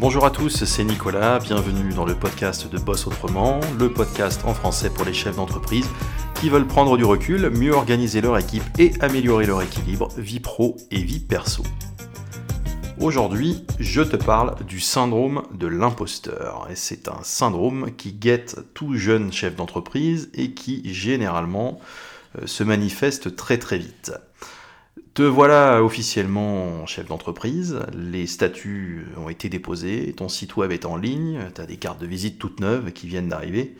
Bonjour à tous, c'est Nicolas, bienvenue dans le podcast de Boss Autrement, le podcast en français pour les chefs d'entreprise qui veulent prendre du recul, mieux organiser leur équipe et améliorer leur équilibre vie pro et vie perso. Aujourd'hui, je te parle du syndrome de l'imposteur. Et c'est un syndrome qui guette tout jeune chef d'entreprise et qui généralement euh, se manifeste très très vite. Te voilà officiellement chef d'entreprise, les statuts ont été déposés, ton site web est en ligne, tu as des cartes de visite toutes neuves qui viennent d'arriver,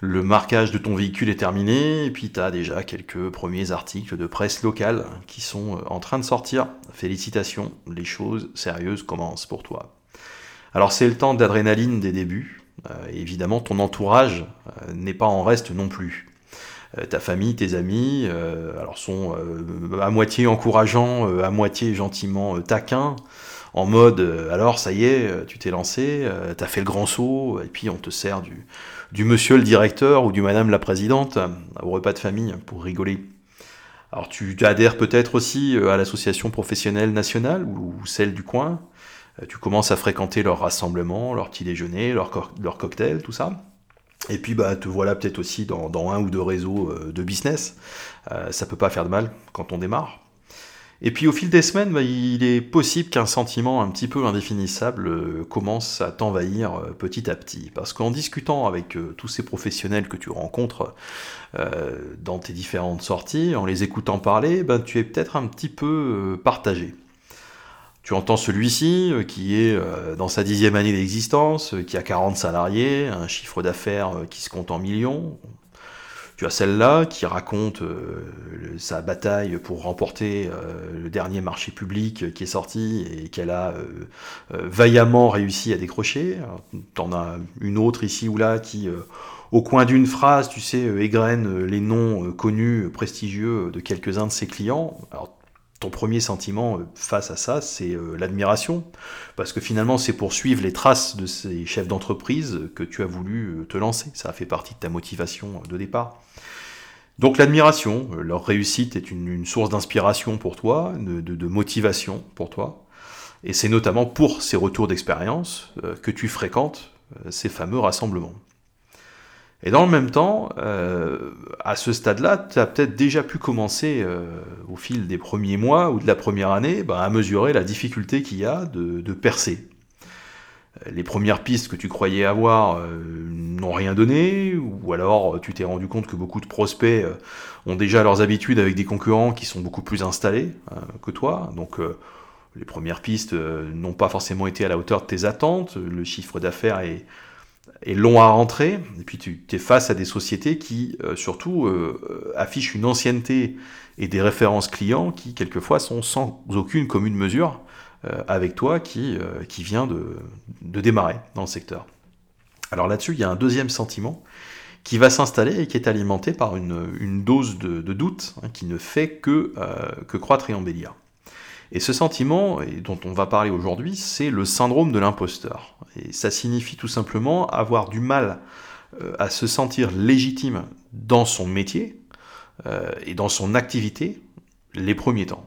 le marquage de ton véhicule est terminé, et puis tu as déjà quelques premiers articles de presse locale qui sont euh, en train de sortir. Félicitations, les choses sérieuses commencent pour toi. Alors c'est le temps d'adrénaline des débuts, euh, évidemment ton entourage euh, n'est pas en reste non plus. Euh, ta famille, tes amis, euh, alors sont euh, à moitié encourageants, à moitié gentiment taquins, en mode alors ça y est, tu t'es lancé, t'as fait le grand saut, et puis on te sert du, du monsieur le directeur ou du madame la présidente au repas de famille pour rigoler. Alors tu adhères peut-être aussi à l'association professionnelle nationale ou celle du coin? Tu commences à fréquenter leurs rassemblements, leurs petits déjeuners, leurs, leurs cocktails, tout ça? Et puis bah, te voilà peut-être aussi dans, un ou deux réseaux euh, de business. Euh, ça peut pas faire de mal quand on démarre. Et puis au fil des semaines, bah, il est possible qu'un sentiment un petit peu indéfinissable euh, commence à t'envahir petit à petit. Parce qu'en discutant avec tous ces professionnels que tu rencontres dans tes différentes sorties, en les écoutant parler, bah, tu es peut-être un petit peu partagé. Tu entends celui-ci euh, qui est euh, dans sa dixième année d'existence, euh, qui a 40 salariés, un chiffre d'affaires qui se compte en millions. Tu as celle-là qui raconte sa bataille pour remporter le dernier marché public qui est sorti et qu'elle a vaillamment réussi à décrocher. Tu en as une autre ici ou là qui, au coin d'une phrase, tu sais, égrène les noms connus, prestigieux de quelques-uns de ses clients. Ton premier sentiment euh, face à ça, c'est euh, l'admiration, parce que finalement, c'est pour suivre les traces de ces chefs d'entreprise que tu as voulu euh, te lancer. Ça a fait partie de ta motivation de départ. Donc l'admiration, leur réussite est une, source d'inspiration pour toi, de, motivation pour toi. Et c'est notamment pour ces retours d'expérience que tu fréquentes ces fameux rassemblements. Et dans le même temps, euh, à ce stade-là, tu as peut-être déjà pu commencer euh, au fil des premiers mois ou de la première année bah, à mesurer la difficulté qu'il y a de, percer. Euh, les premières pistes que tu croyais avoir n'ont rien donné, ou alors tu t'es rendu compte que beaucoup de prospects ont déjà leurs habitudes avec des concurrents qui sont beaucoup plus installés que toi. Donc les premières pistes n'ont pas forcément été à la hauteur de tes attentes, le chiffre d'affaires est est long à rentrer, et puis tu es face à des sociétés qui, euh, surtout, euh, affichent une ancienneté et des références clients qui, quelquefois, sont sans aucune commune mesure euh, avec toi qui, qui vient de, démarrer dans le secteur. Alors là-dessus, il y a un deuxième sentiment qui va s'installer et qui est alimenté par une, dose de, doute hein, qui ne fait que croître et embellir. Et ce sentiment, dont on va parler aujourd'hui, c'est le syndrome de l'imposteur. Et ça signifie tout simplement avoir du mal euh, à se sentir légitime dans son métier euh, et dans son activité les premiers temps.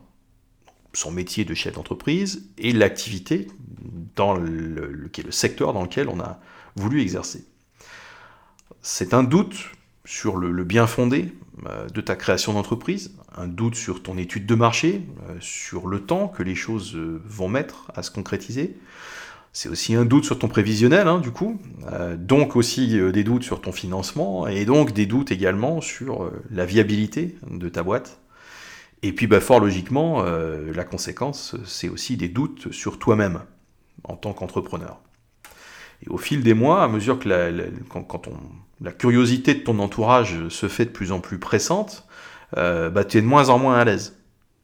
Son métier de chef d'entreprise et l'activité dans le secteur dans lequel on a voulu exercer. C'est un doute sur le bien fondé euh, de ta création d'entreprise, un doute sur ton étude de marché, euh, sur le temps que les choses euh, vont mettre à se concrétiser. C'est aussi un doute sur ton prévisionnel, hein, du coup, donc aussi des doutes sur ton financement, et donc des doutes également sur la viabilité de ta boîte. Et puis, bah, fort logiquement, la conséquence, c'est aussi des doutes sur toi-même en tant qu'entrepreneur. Au fil des mois, à mesure que la, quand, la curiosité de ton entourage se fait de plus en plus pressante, euh, bah, tu es de moins en moins à l'aise.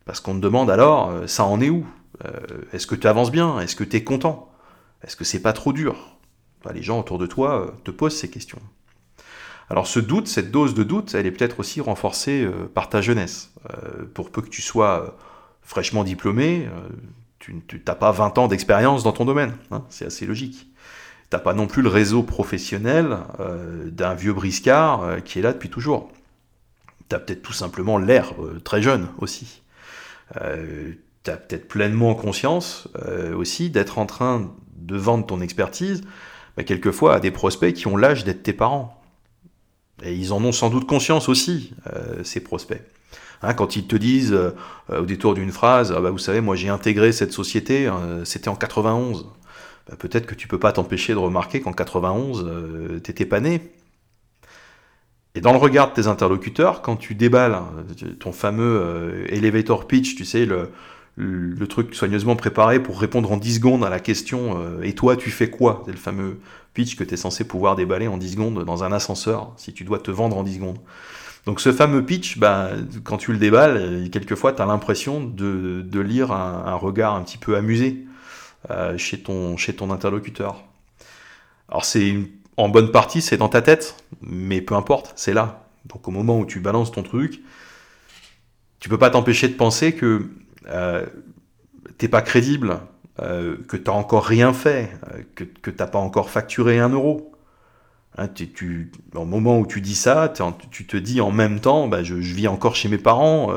Parce qu'on te demande alors, euh, ça en est où? Euh, Est-ce que tu avances bien? Est-ce que tu es content? Est-ce que c'est pas trop dur? Bah, Les gens autour de toi te posent ces questions. Alors ce doute, cette dose de doute, elle est peut-être aussi renforcée par ta jeunesse. pour peu que tu sois fraîchement diplômé, tu n'as pas 20 ans d'expérience dans ton domaine. Hein, c'est assez logique. T'as pas non plus le réseau professionnel euh, d'un vieux briscard euh, qui est là depuis toujours. Tu as peut-être tout simplement l'air euh, très jeune aussi. tu as peut-être pleinement conscience aussi d'être en train de vendre ton expertise, bah, quelquefois à des prospects qui ont l'âge d'être tes parents. Et ils en ont sans doute conscience aussi, ces prospects. Hein, quand ils te disent au détour d'une phrase, ah bah, vous savez, moi j'ai intégré cette société, euh, c'était en 91. Bah, peut-être que tu peux pas t'empêcher de remarquer qu'en 91, t'étais pas né. Et dans le regard de tes interlocuteurs, quand tu déballes hein, ton fameux elevator pitch, tu sais, le, truc soigneusement préparé pour répondre en 10 secondes à la question euh, Et toi, tu fais quoi? C'est le fameux pitch que tu es censé pouvoir déballer en 10 secondes dans un ascenseur, si tu dois te vendre en 10 secondes. Donc ce fameux pitch, bah, quand tu le déballes, euh, quelquefois tu as l'impression de, lire un, regard un petit peu amusé euh, chez, ton, chez ton interlocuteur. Alors c'est en bonne partie, c'est dans ta tête, mais peu importe, c'est là. Donc au moment où tu balances ton truc, tu peux pas t'empêcher de penser que euh, t'es pas crédible, euh, que t'as encore rien fait, euh, que, que t'as pas encore facturé un euro. Hein, tu, au moment où tu dis ça, tu te dis en même temps, bah, je, vis encore chez mes parents,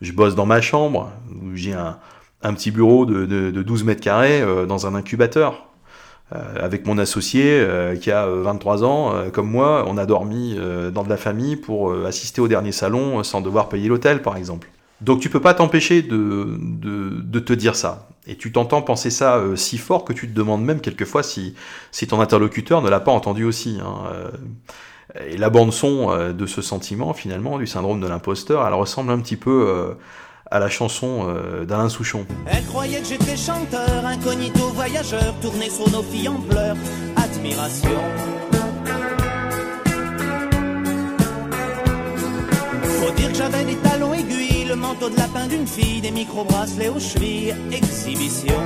je bosse dans ma chambre, j'ai un, un, petit bureau de, de, de 12 mètres carrés dans un incubateur. avec mon associé qui a 23 ans, comme moi, on a dormi dans de la famille pour assister au dernier salon sans devoir payer l'hôtel, par exemple. Donc tu peux pas t'empêcher de, te dire ça. Et tu t'entends penser ça euh, si fort que tu te demandes même quelquefois si, ton interlocuteur ne l'a pas entendu aussi. Hein. Euh, et la bande son euh, de ce sentiment, finalement, du syndrome de l'imposteur, elle ressemble un petit peu à la chanson d'Alain Souchon. Elle croyait que j'étais chanteur, incognito voyageur, tourné sur nos filles en pleurs, admiration. Faut dire que j'avais des talons aiguilles le manteau de lapin d'une fille, des micro-bracelets aux chevilles, exhibition.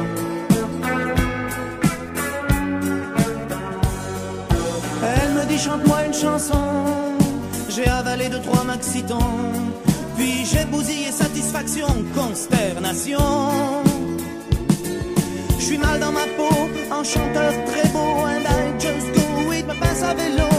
Elle me dit chante-moi une chanson, j'ai avalé deux trois maxitons, puis j'ai bousillé satisfaction, consternation. Je suis mal dans ma peau, en chanteur très beau, and I just go with my passe à vélo,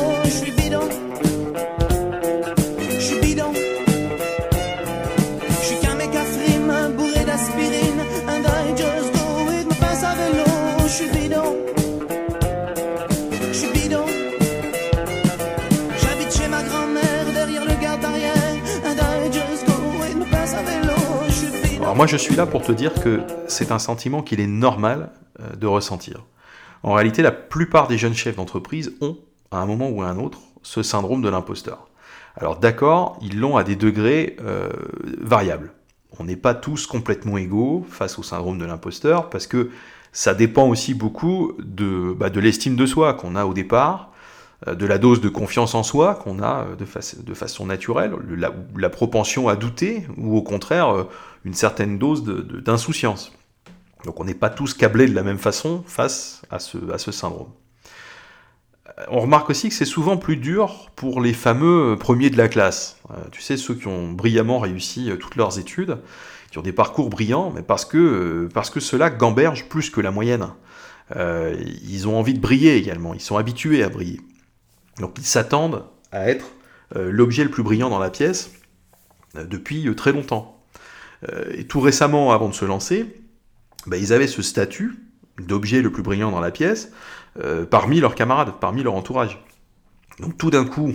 moi je suis là pour te dire que c'est un sentiment qu'il est normal euh, de ressentir. En réalité, la plupart des jeunes chefs d'entreprise ont, à un moment ou à un autre, ce syndrome de l'imposteur. Alors d'accord, ils l'ont à des degrés euh, variables. On n'est pas tous complètement égaux face au syndrome de l'imposteur parce que ça dépend aussi beaucoup de, bah, l'estime de soi qu'on a au départ, de la dose de confiance en soi qu'on a de, de, façon naturelle, la, la, propension à douter, ou au contraire une certaine dose d'insouciance. Donc on n'est pas tous câblés de la même façon face à ce, syndrome. On remarque aussi que c'est souvent plus dur pour les fameux premiers de la classe. Euh, tu sais, ceux qui ont brillamment réussi euh, toutes leurs études, qui ont des parcours brillants, mais parce que, euh, parce que cela gamberge plus que la moyenne. ils ont envie de briller également, ils sont habitués à briller. Donc ils s'attendent à être l'objet le plus brillant dans la pièce depuis très longtemps. Euh, et tout récemment, avant de se lancer, bah, ils avaient ce statut d'objet le plus brillant dans la pièce euh, parmi leurs camarades, parmi leur entourage. Donc tout d'un coup,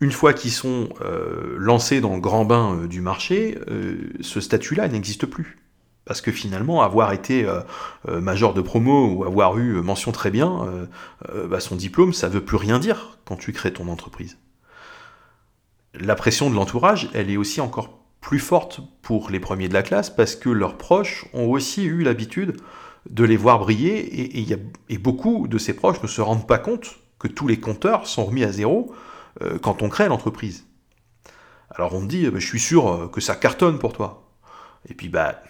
une fois qu'ils sont euh, lancés dans le grand bain du marché, ce statut-là n'existe plus. Parce que finalement, avoir été major de promo ou avoir eu mention très bien, bah, son diplôme, ça veut plus rien dire quand tu crées ton entreprise. La pression de l'entourage, elle est aussi encore plus forte pour les premiers de la classe parce que leurs proches ont aussi eu l'habitude de les voir briller et, beaucoup de ces proches ne se rendent pas compte que tous les compteurs sont remis à zéro euh, quand on crée l'entreprise. Alors on me dit, bah, je suis sûr euh, que ça cartonne pour toi. Et puis bah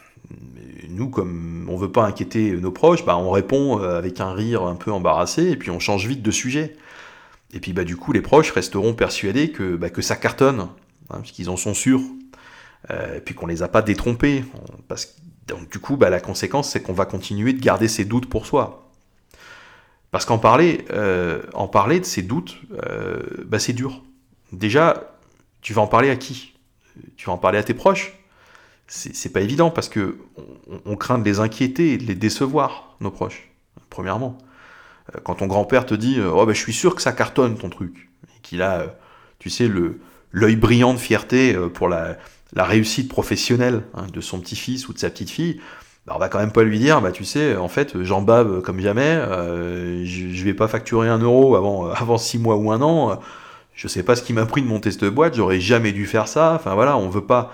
nous, comme on veut pas inquiéter nos proches, bah, on répond euh, avec un rire un peu embarrassé et puis on change vite de sujet. Et puis bah du coup les proches resteront persuadés que, bah, que ça cartonne, hein, puisqu'ils en sont sûrs. Euh, puis qu'on les a pas détrompés. Parce, donc du coup, bah, la conséquence, c'est qu'on va continuer de garder ces doutes pour soi. Parce qu'en parler, euh, en parler de ces doutes, bah, c'est dur. Déjà, tu vas en parler à qui? Tu vas en parler à tes proches? C'est pas évident parce que on, craint de les inquiéter et de les décevoir, nos proches. premièrement. Quand ton grand-père te dit Oh, ben, je suis sûr que ça cartonne ton truc, et qu'il a, tu sais, le, l'œil brillant de fierté pour la, la réussite professionnelle hein, de son petit-fils ou de sa petite-fille, bah, on va quand même pas lui dire, bah tu sais, en fait, j'en bave comme jamais, euh, je, vais pas facturer un euro avant, avant six mois ou un an, je sais pas ce qui m'a pris de monter cette boîte, j'aurais jamais dû faire ça, enfin voilà, on veut pas,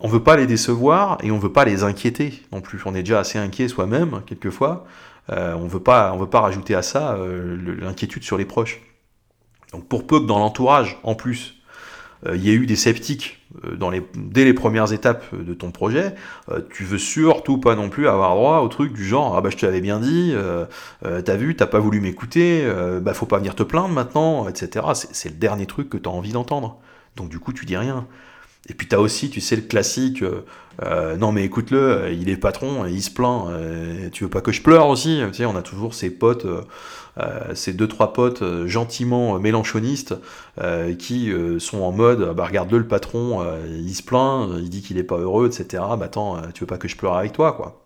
on veut pas les décevoir et on veut pas les inquiéter non plus, on est déjà assez inquiet soi-même, quelquefois, euh, on veut pas, veut pas rajouter à ça euh, l'inquiétude sur les proches. Donc pour peu que dans l'entourage, en plus, euh, il y a eu des sceptiques dès les premières étapes de ton projet, tu veux surtout pas non plus avoir droit au truc du genre ah bah je te l'avais bien dit, t'as vu, t'as pas voulu m'écouter, bah faut pas venir te plaindre maintenant, etc. C'est le dernier truc que t'as envie d'entendre. Donc du coup tu dis rien. Et puis tu as aussi, tu sais, le classique, non mais écoute-le, il est patron, il se plaint, tu veux pas que je pleure aussi? Tu sais, on a toujours ces potes euh, ces deux trois potes euh, gentiment euh, mélanchonistes qui sont en mode bah regarde-le le patron il se plaint il dit qu'il est pas heureux etc bah attends tu veux pas que je pleure avec toi quoi?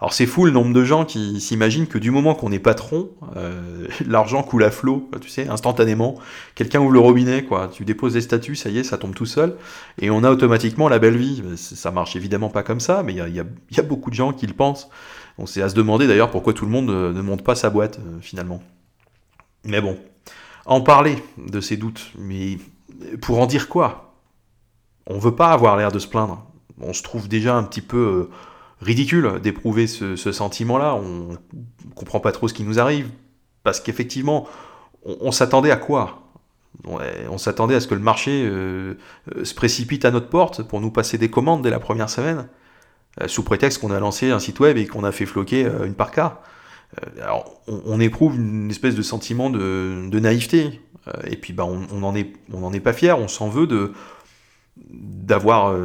Alors c'est fou le nombre de gens qui s'imaginent que du moment qu'on est patron, l'argent coule à flot, tu sais, instantanément. Quelqu'un ouvre le robinet, quoi. Tu déposes des statuts, ça y est, ça tombe tout seul, et on a automatiquement la belle vie. Ça marche évidemment pas comme ça, mais il y a, beaucoup de gens qui le pensent. On s'est à se demander d'ailleurs pourquoi tout le monde ne monte pas sa boîte finalement. Mais bon, en parler de ces doutes, mais pour en dire quoi? On veut pas avoir l'air de se plaindre. On se trouve déjà un petit peu euh, ridicule d'éprouver ce, sentiment-là. On comprend pas trop ce qui nous arrive. Parce qu'effectivement, on, s'attendait à quoi? On, s'attendait à ce que le marché euh, euh, se précipite à notre porte pour nous passer des commandes dès la première semaine, sous prétexte qu'on a lancé un site web et qu'on a fait floquer une par cas. Euh, alors, on, éprouve une espèce de sentiment de, naïveté. Euh, et puis, bah, on n'en est, pas fier, on s'en veut euh,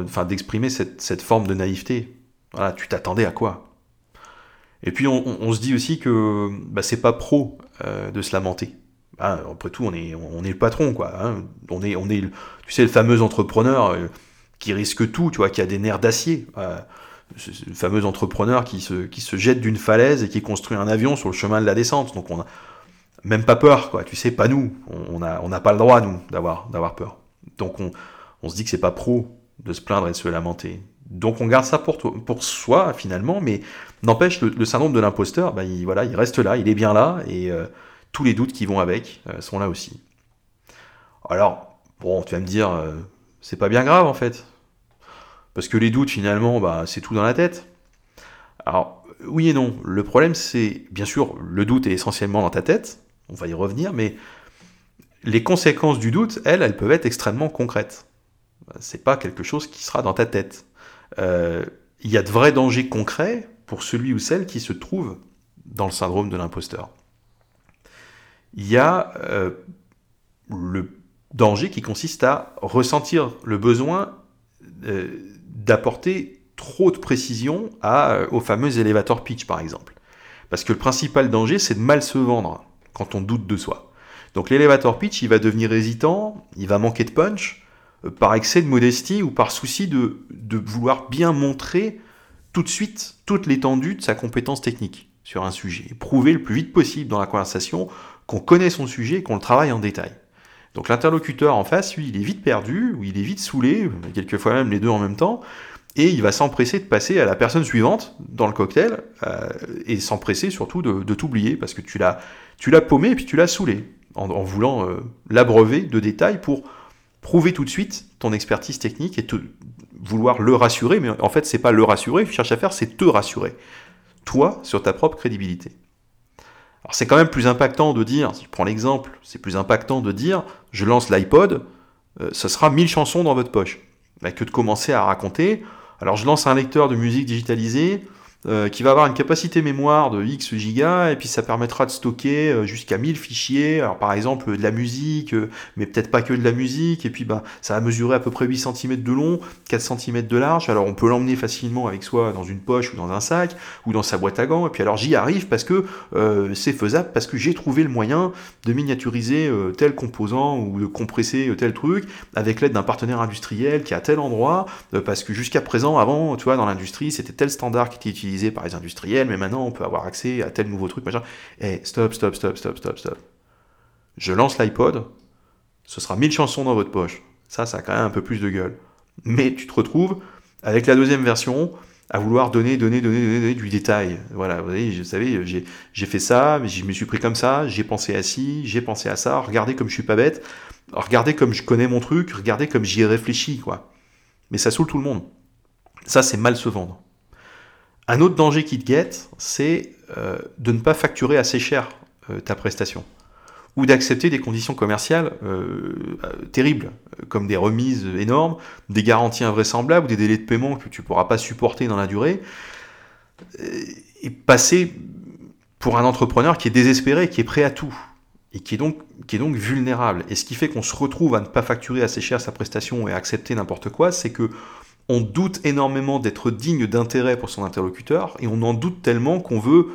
enfin, d'exprimer cette, forme de naïveté. Voilà, tu t'attendais à quoi? Et puis, on, se dit aussi que bah, c'est pas pro de se lamenter. Ah, après tout, on est, on est le patron, quoi. Hein. On est, on tu sais, le fameux entrepreneur qui risque tout, tu vois, qui a des nerfs d'acier le fameux entrepreneur qui se, jette d'une falaise et qui construit un avion sur le chemin de la descente. Donc on a même pas peur, quoi. Tu sais, pas nous. On n'a pas le droit, nous, d'avoir, d'avoir peur. Donc on, on se dit que c'est pas pro de se plaindre et de se lamenter. Donc on garde ça pour, pour soi, finalement, mais n'empêche, le, syndrome de l'imposteur, bah, il, voilà, il reste là, il est bien là, et euh, tous les doutes qui vont avec euh, sont là aussi. Alors, bon, tu vas me dire, euh, c'est pas bien grave en fait. Parce que les doutes, finalement, bah, c'est tout dans la tête. Alors, oui et non. Le problème, c'est, bien sûr, le doute est essentiellement dans ta tête, on va y revenir, mais les conséquences du doute, elles, elles peuvent être extrêmement concrètes. C'est pas quelque chose qui sera dans ta tête. Euh, il y a de vrais dangers concrets pour celui ou celle qui se trouve dans le syndrome de l'imposteur. Il y a euh, le danger qui consiste à ressentir le besoin euh, d'apporter trop de précision à, au fameux elevator pitch, par exemple. Parce que le principal danger, c'est de mal se vendre quand on doute de soi. Donc l'elevator pitch, il va devenir hésitant, il va manquer de punch, par excès de modestie ou par souci de, vouloir bien montrer tout de suite toute l'étendue de sa compétence technique sur un sujet. prouver le plus vite possible dans la conversation qu'on connaît son sujet et qu'on le travaille en détail. Donc l'interlocuteur en face, lui, il est vite perdu, ou il est vite saoulé, quelquefois même les deux en même temps, et il va s'empresser de passer à la personne suivante dans le cocktail, euh, et s'empresser surtout de, t'oublier, parce que tu l'as, tu l'as paumé et puis tu l'as saoulé, en, voulant euh, l'abreuver de détails pour prouver tout de suite ton expertise technique et te, vouloir le rassurer, mais en fait c'est pas le rassurer, cherche à faire, c'est te rassurer, toi, sur ta propre crédibilité. Alors c'est quand même plus impactant de dire, si je prends l'exemple, c'est plus impactant de dire, je lance l'iPod, euh, ce sera 1000 chansons dans votre poche, que de commencer à raconter, alors je lance un lecteur de musique digitalisé, euh, qui va avoir une capacité mémoire de X gigas, et puis ça permettra de stocker euh, jusqu'à 1000 fichiers, alors par exemple de la musique, euh, mais peut-être pas que de la musique, et puis bah, ça va mesurer à peu près 8 cm de long, 4 cm de large, alors on peut l'emmener facilement avec soi dans une poche ou dans un sac, ou dans sa boîte à gants, et puis alors j'y arrive parce que c'est faisable, parce que j'ai trouvé le moyen de miniaturiser tel composant, ou de compresser tel truc, avec l'aide d'un partenaire industriel qui est à tel endroit, parce que jusqu'à présent, avant, tu vois, dans l'industrie, c'était tel standard qui était utilisé, par les industriels, mais maintenant on peut avoir accès à tel nouveau truc, machin. Eh, stop, stop, stop, stop, stop, stop. Je lance l'iPod, ce sera 1000 chansons dans votre poche. Ça, ça a quand même un peu plus de gueule. Mais tu te retrouves avec la deuxième version à vouloir donner, donner, donner, donner, du détail. Voilà, vous, voyez, vous savez, j'ai fait ça, mais je me suis pris comme ça, j'ai pensé à ci, j'ai pensé à ça, regardez comme je suis pas bête, regardez comme je connais mon truc, regardez comme j'y ai réfléchi, quoi. Mais ça saoule tout le monde. Ça, c'est mal se vendre. Un autre danger qui te guette, c'est euh, de ne pas facturer assez cher euh, ta prestation ou d'accepter des conditions commerciales euh, terribles, comme des remises énormes, des garanties invraisemblables des délais de paiement que tu ne pourras pas supporter dans la durée, et passer pour un entrepreneur qui est désespéré, qui est prêt à tout, et qui est donc vulnérable. Et ce qui fait qu'on se retrouve à ne pas facturer assez cher sa prestation et à accepter n'importe quoi, c'est que on doute énormément d'être digne d'intérêt pour son interlocuteur, et on en doute tellement qu'on veut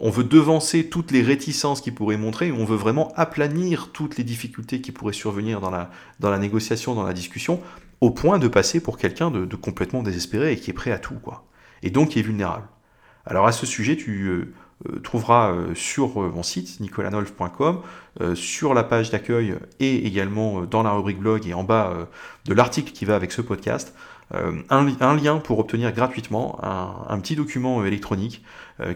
on devancer toutes les réticences qu'il pourrait montrer, on veut vraiment aplanir toutes les difficultés qui pourraient survenir dans la, dans la négociation, dans la discussion, au point de passer pour quelqu'un de, complètement désespéré et qui est prêt à tout, quoi. Et donc qui est vulnérable. Alors à ce sujet, tu euh, euh, trouveras euh, sur mon site nicolanolf.com, sur la page d'accueil et également dans la rubrique blog et en bas de l'article qui va avec ce podcast, un, lien pour obtenir gratuitement un, petit document électronique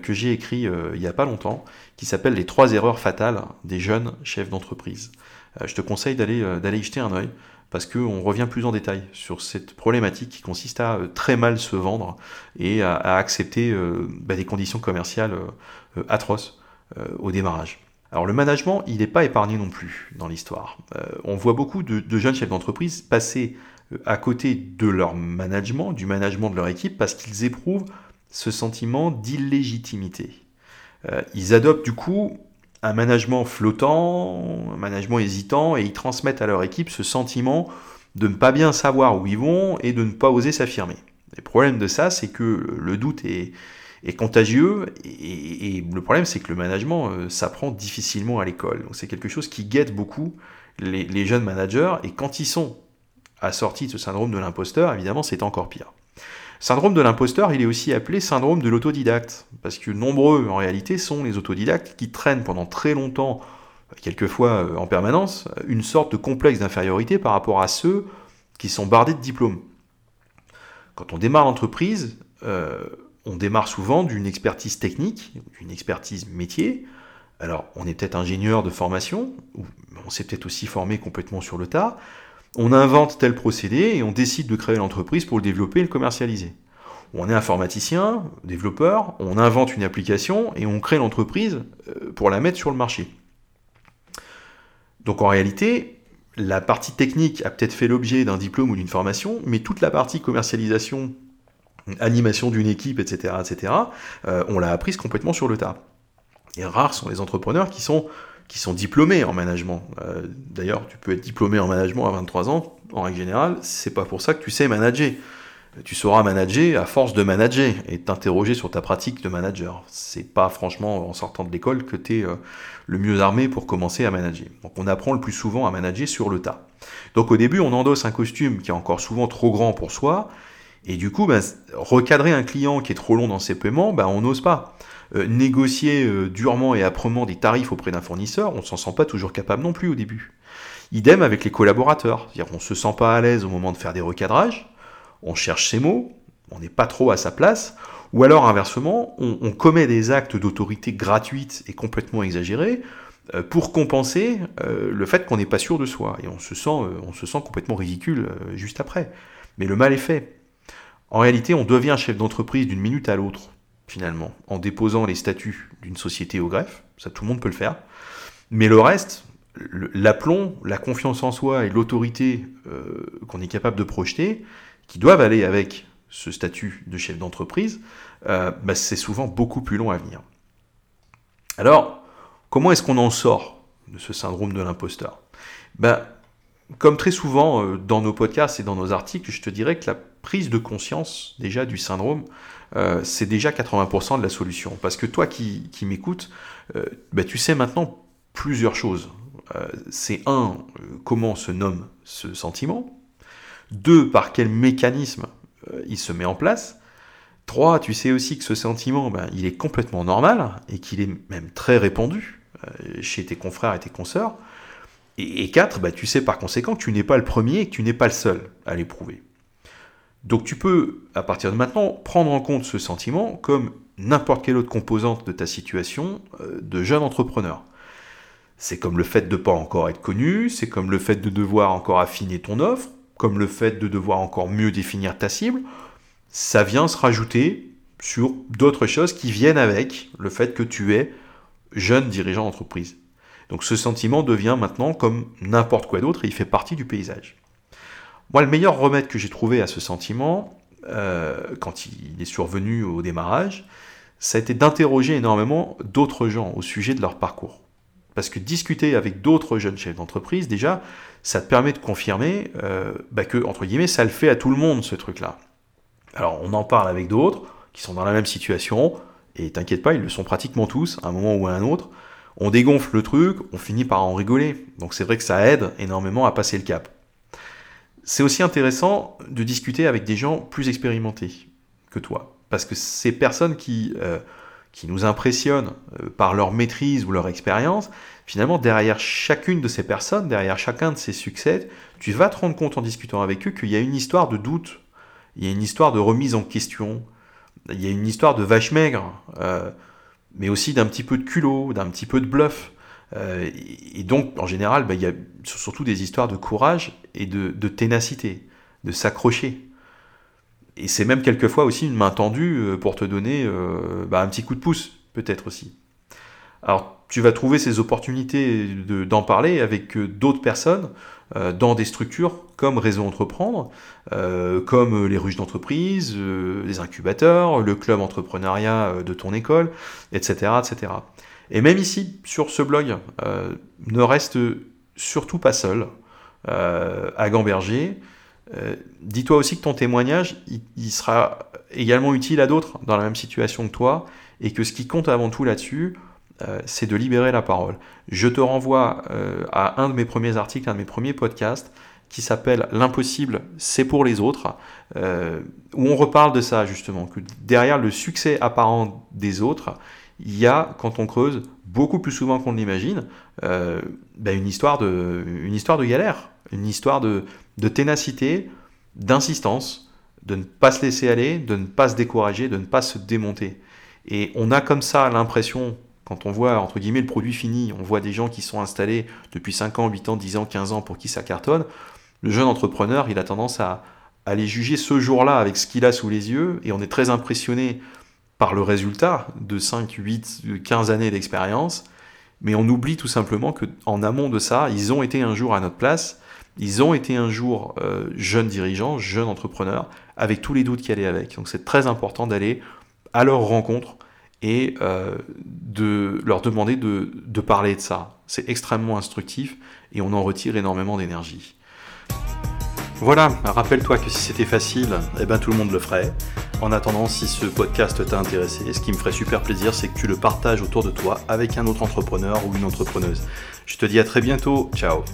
que j'ai écrit il n'y a pas longtemps, qui s'appelle Les trois erreurs fatales des jeunes chefs d'entreprise. je te conseille d'aller y jeter un oeil parce qu'on revient plus en détail sur cette problématique qui consiste à très mal se vendre et à, accepter bah, des conditions commerciales atroces au démarrage. Alors le management, il n'est pas épargné non plus dans l'histoire. on voit beaucoup de jeunes chefs d'entreprise passer à côté de leur management, du management de leur équipe, parce qu'ils éprouvent ce sentiment d'illégitimité. Euh, ils adoptent du coup un management flottant, un management hésitant, et ils transmettent à leur équipe ce sentiment de ne pas bien savoir où ils vont et de ne pas oser s'affirmer. Le problème de ça, c'est que le doute est, contagieux, et, le problème, c'est que le management euh, s'apprend difficilement à l'école. C'est quelque chose qui guette beaucoup les jeunes managers, et quand ils sont assorti de ce syndrome de l'imposteur, évidemment, c'est encore pire. Syndrome de l'imposteur, il est aussi appelé syndrome de l'autodidacte, parce que nombreux, en réalité, sont les autodidactes qui traînent pendant très longtemps, quelquefois euh, en permanence, une sorte de complexe d'infériorité par rapport à ceux qui sont bardés de diplômes. Quand on démarre l'entreprise, euh, on démarre souvent d'une expertise technique, d'une expertise métier. Alors, on est peut-être ingénieur de formation, ou on s'est peut-être aussi formé complètement sur le tas, on invente tel procédé et on décide de créer l'entreprise pour le développer et le commercialiser. On est informaticien, développeur, on invente une application et on crée l'entreprise euh, pour la mettre sur le marché. Donc en réalité, la partie technique a peut-être fait l'objet d'un diplôme ou d'une formation, mais toute la partie commercialisation, animation d'une équipe, etc., etc., euh, on l'a apprise complètement sur le tas. Et rares sont les entrepreneurs qui sont qui sont diplômés en management. Euh, d'ailleurs, tu peux être diplômé en management à 23 ans, en règle générale, c'est pas pour ça que tu sais manager. Tu sauras manager à force de manager et t'interroger sur ta pratique de manager. C'est pas franchement en sortant de l'école que tu es euh, le mieux armé pour commencer à manager. Donc on apprend le plus souvent à manager sur le tas. Donc au début, on endosse un costume qui est encore souvent trop grand pour soi, et du coup, ben, recadrer un client qui est trop long dans ses paiements, ben, on n'ose pas. Euh, négocier euh, durement et âprement des tarifs auprès d'un fournisseur, on ne s'en sent pas toujours capable non plus au début. Idem avec les collaborateurs, c'est-à-dire qu'on ne se sent pas à l'aise au moment de faire des recadrages, on cherche ses mots, on n'est pas trop à sa place, ou alors inversement, on, commet des actes d'autorité gratuite et complètement exagérés euh, pour compenser le fait qu'on n'est pas sûr de soi, et on on se sent complètement ridicule juste après. Mais le mal est fait. En réalité, on devient chef d'entreprise d'une minute à l'autre finalement, en déposant les statuts d'une société au greffe, ça tout le monde peut le faire, mais le reste, l'aplomb, la confiance en soi et l'autorité euh, qu'on est capable de projeter, qui doivent aller avec ce statut de chef d'entreprise, euh, bah, c'est souvent beaucoup plus long à venir. Alors, comment est-ce qu'on en sort de ce syndrome de l'imposteur? Bah, Comme très souvent euh, dans nos podcasts et dans nos articles, je te dirais que la prise de conscience déjà du syndrome, euh, c'est déjà 80% de la solution. Parce que toi qui, m'écoutes, euh, bah, tu sais maintenant plusieurs choses. Euh, c'est un, comment se nomme ce sentiment. Deux, par quel mécanisme il se met en place. Trois, tu sais aussi que ce sentiment, ben, il est complètement normal et qu'il est même très répandu chez tes confrères et tes consoeurs. Et, quatre, ben, tu sais par conséquent que tu n'es pas le premier et que tu n'es pas le seul à l'éprouver. Donc tu peux, à partir de maintenant, prendre en compte ce sentiment comme n'importe quelle autre composante de ta situation euh, de jeune entrepreneur. C'est comme le fait de ne pas encore être connu, c'est comme le fait de devoir encore affiner ton offre, comme le fait de devoir encore mieux définir ta cible. Ça vient se rajouter sur d'autres choses qui viennent avec le fait que tu es jeune dirigeant d'entreprise. Donc ce sentiment devient maintenant comme n'importe quoi d'autre et il fait partie du paysage. Moi, le meilleur remède que j'ai trouvé à ce sentiment, euh, quand il est survenu au démarrage, ça a été d'interroger énormément d'autres gens au sujet de leur parcours. Parce que discuter avec d'autres jeunes chefs d'entreprise, déjà, ça te permet de confirmer euh, bah que, entre guillemets, ça le fait à tout le monde, ce truc-là. Alors, on en parle avec d'autres qui sont dans la même situation, et t'inquiète pas, ils le sont pratiquement tous, à un moment ou à un autre. On dégonfle le truc, on finit par en rigoler. Donc c'est vrai que ça aide énormément à passer le cap. C'est aussi intéressant de discuter avec des gens plus expérimentés que toi. Parce que ces personnes qui, euh, qui nous impressionnent euh, par leur maîtrise ou leur expérience, finalement, derrière chacune de ces personnes, derrière chacun de ces succès, tu vas te rendre compte en discutant avec eux qu'il y a une histoire de doute, il y a une histoire de remise en question, il y a une histoire de vache maigre, euh, mais aussi d'un petit peu de culot, d'un petit peu de bluff. Euh, et donc, en général, bah, il y a surtout des histoires de courage et de, ténacité, de s'accrocher. Et c'est même quelquefois aussi une main tendue euh, pour te donner euh, bah, un petit coup de pouce, peut-être aussi. Alors, tu vas trouver ces opportunités d'en parler avec d'autres personnes dans des structures comme Réseau Entreprendre, comme les ruches d'entreprise, les incubateurs, le club entrepreneuriat de ton école, etc. etc. Et même ici, sur ce blog, euh, ne reste surtout pas seul euh, à Gamberger. Euh, dis-toi aussi que ton témoignage, il, sera également utile à d'autres dans la même situation que toi, et que ce qui compte avant tout là-dessus, c'est de libérer la parole. Je te renvoie à un de mes premiers articles, un de mes premiers podcasts, qui s'appelle L'impossible, c'est pour les autres, où on reparle de ça justement, que derrière le succès apparent des autres, il y a, quand on creuse, beaucoup plus souvent qu'on l'imagine, euh, ben une, histoire de, une histoire de galère, une histoire de, de ténacité, d'insistance, de ne pas se laisser aller, de ne pas se décourager, de ne pas se démonter. Et on a comme ça l'impression, quand on voit entre guillemets le produit fini, on voit des gens qui sont installés depuis 5 ans, 8 ans, 10 ans, 15 ans pour qui ça cartonne, le jeune entrepreneur, il a tendance à, à les juger ce jour-là avec ce qu'il a sous les yeux, et on est très impressionné par le résultat de 5, 8, 15 années d'expérience, mais on oublie tout simplement qu'en amont de ça, ils ont été un jour à notre place, ils ont été un jour euh, jeunes dirigeants, jeunes entrepreneurs, avec tous les doutes qui allaient avec. Donc c'est très important d'aller à leur rencontre et euh, de leur demander de, de parler de ça. C'est extrêmement instructif et on en retire énormément d'énergie. Voilà, rappelle-toi que si c'était facile, eh ben tout le monde le ferait. En attendant, si ce podcast t'a intéressé, ce qui me ferait super plaisir, c'est que tu le partages autour de toi avec un autre entrepreneur ou une entrepreneuse. Je te dis à très bientôt, ciao